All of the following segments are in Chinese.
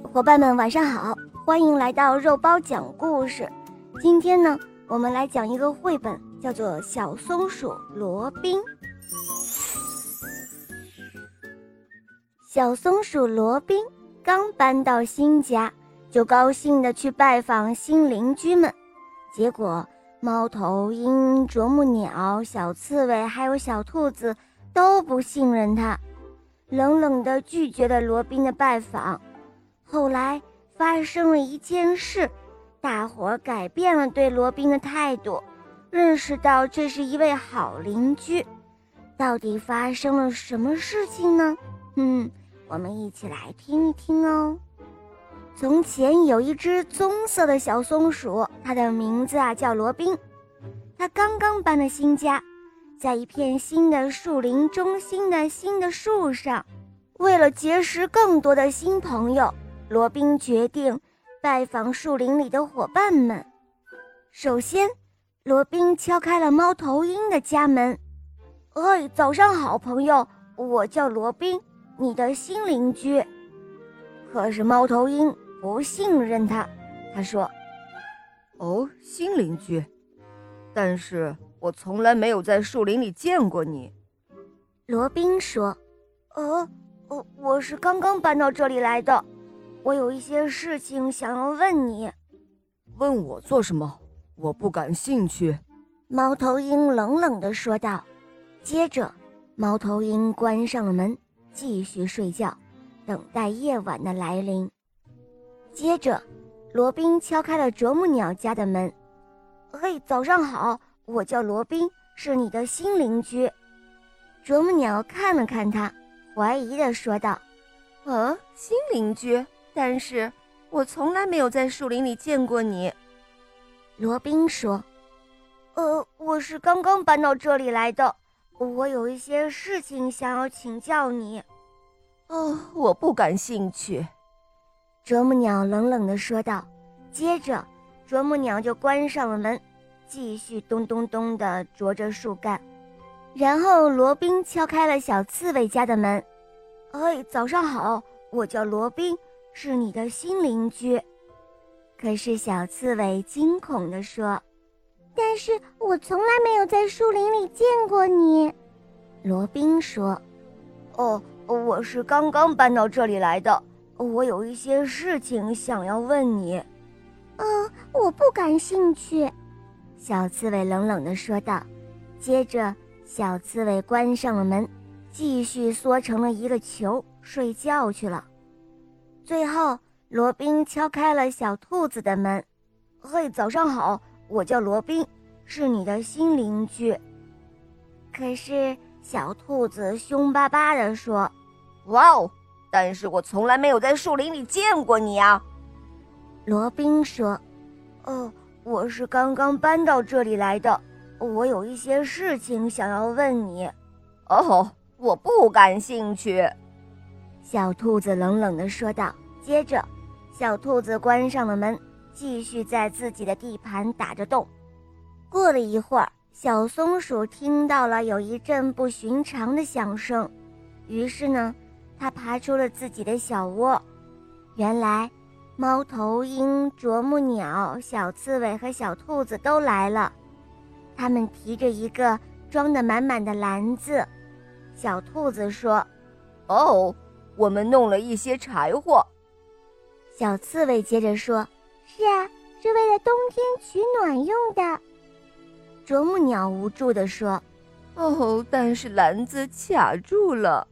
伙伴们，晚上好！欢迎来到肉包讲故事。今天呢，我们来讲一个绘本，叫做《小松鼠罗宾》。小松鼠罗宾刚搬到新家，就高兴地去拜访新邻居们。结果，猫头鹰、啄木鸟、小刺猬还有小兔子都不信任他，冷冷地拒绝了罗宾的拜访。后来发生了一件事，大伙儿改变了对罗宾的态度，认识到这是一位好邻居。到底发生了什么事情呢？嗯，我们一起来听一听哦。从前有一只棕色的小松鼠，它的名字啊叫罗宾。它刚刚搬了新家，在一片新的树林中心的新的树上，为了结识更多的新朋友。罗宾决定拜访树林里的伙伴们。首先，罗宾敲开了猫头鹰的家门。“哎，早上好，朋友，我叫罗宾，你的新邻居。”可是猫头鹰不信任他，他说：“哦，新邻居，但是我从来没有在树林里见过你。”罗宾说：“哦，我我是刚刚搬到这里来的。”我有一些事情想要问你，问我做什么？我不感兴趣。”猫头鹰冷冷地说道。接着，猫头鹰关上了门，继续睡觉，等待夜晚的来临。接着，罗宾敲开了啄木鸟家的门。“嘿，早上好，我叫罗宾，是你的新邻居。”啄木鸟看了看他，怀疑地说道：“啊，新邻居？”但是我从来没有在树林里见过你，罗宾说：“呃，我是刚刚搬到这里来的，我有一些事情想要请教你。”哦，我不感兴趣。”啄木鸟冷冷地说道。接着，啄木鸟就关上了门，继续咚咚咚地啄着树干。然后，罗宾敲开了小刺猬家的门。“哎，早上好，我叫罗宾。”是你的新邻居，可是小刺猬惊恐地说：“但是我从来没有在树林里见过你。”罗宾说：“哦，我是刚刚搬到这里来的，我有一些事情想要问你。”“嗯，我不感兴趣。”小刺猬冷冷地说道。接着，小刺猬关上了门，继续缩成了一个球睡觉去了。最后，罗宾敲开了小兔子的门。“嘿，早上好，我叫罗宾，是你的新邻居。”可是小兔子凶巴巴地说：“哇哦！但是我从来没有在树林里见过你啊。”罗宾说：“哦，我是刚刚搬到这里来的，我有一些事情想要问你。”哦，我不感兴趣。小兔子冷冷地说道。接着，小兔子关上了门，继续在自己的地盘打着洞。过了一会儿，小松鼠听到了有一阵不寻常的响声，于是呢，它爬出了自己的小窝。原来，猫头鹰、啄木鸟、小刺猬和小兔子都来了，他们提着一个装得满满的篮子。小兔子说：“哦，我们弄了一些柴火。”小刺猬接着说：“是啊，是为了冬天取暖用的。”啄木鸟无助地说：“哦，但是篮子卡住了。”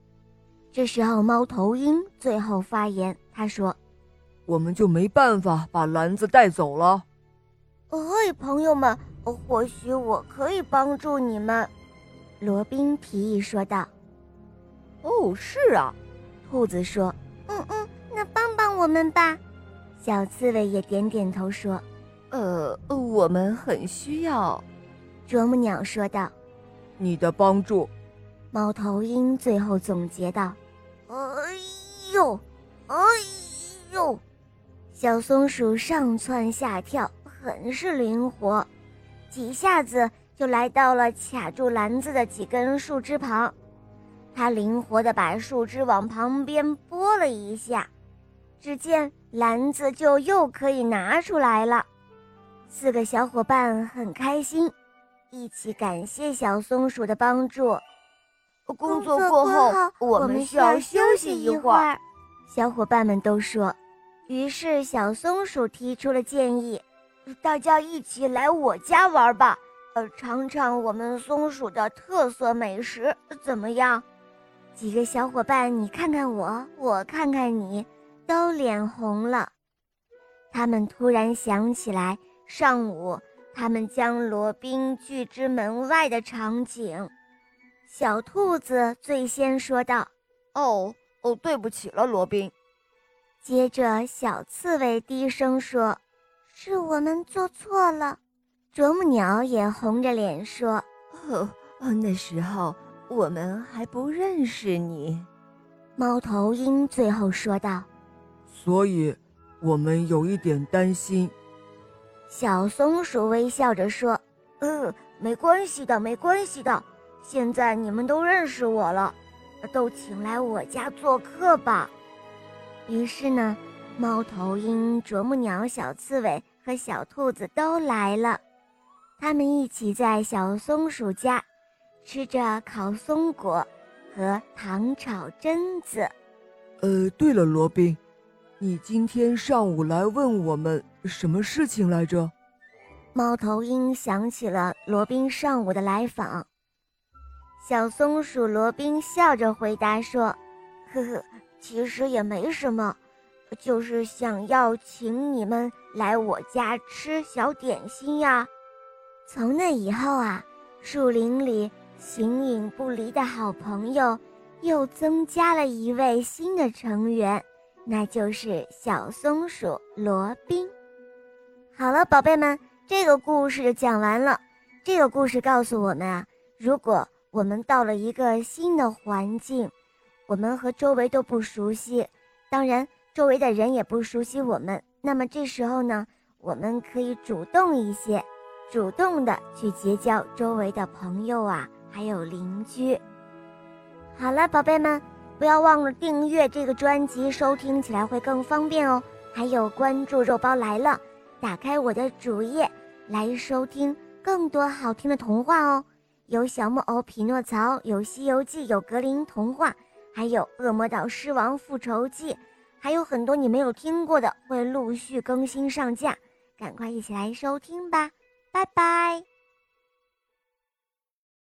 这时候，猫头鹰最后发言，他说：“我们就没办法把篮子带走了。”“嘿，朋友们，或许我可以帮助你们。”罗宾提议说道。“哦，是啊。”兔子说。嗯嗯，那帮帮我们吧，小刺猬也点点头说：“呃，我们很需要。”啄木鸟说道：“你的帮助。”猫头鹰最后总结道：“哎呦，哎呦！”小松鼠上蹿下跳，很是灵活，几下子就来到了卡住篮子的几根树枝旁。它灵活地把树枝往旁边拨了一下。只见篮子就又可以拿出来了。四个小伙伴很开心，一起感谢小松鼠的帮助。工作过后，我们需要休息一会儿。小伙伴们都说。于是小松鼠提出了建议：“大家一起来我家玩吧，呃，尝尝我们松鼠的特色美食，怎么样？”几个小伙伴，你看看我，我看看你，都脸红了。他们突然想起来上午他们将罗宾拒之门外的场景。小兔子最先说道：“哦哦，对不起了，罗宾。”接着，小刺猬低声说：“是我们做错了。”啄木鸟也红着脸说：“哦，那时候我们还不认识你。”猫头鹰最后说道：“所以，我们有一点担心。”小松鼠微笑着说：“嗯，没关系的，没关系的。”现在你们都认识我了，都请来我家做客吧。于是呢，猫头鹰、啄木鸟、小刺猬和小兔子都来了。他们一起在小松鼠家吃着烤松果和糖炒榛子。呃，对了，罗宾，你今天上午来问我们什么事情来着？猫头鹰想起了罗宾上午的来访。小松鼠罗宾笑着回答说：“呵呵，其实也没什么，就是想要请你们来我家吃小点心呀。”从那以后啊，树林里形影不离的好朋友又增加了一位新的成员，那就是小松鼠罗宾。好了，宝贝们，这个故事讲完了。这个故事告诉我们啊，如果我们到了一个新的环境，我们和周围都不熟悉，当然周围的人也不熟悉我们。那么这时候呢，我们可以主动一些，主动的去结交周围的朋友啊，还有邻居。好了，宝贝们，不要忘了订阅这个专辑，收听起来会更方便哦。还有关注肉包来了，打开我的主页来收听更多好听的童话哦。有小木偶匹诺曹，有《西游记》，有格林童话，还有《恶魔岛狮王复仇记》，还有很多你没有听过的，会陆续更新上架，赶快一起来收听吧，拜拜。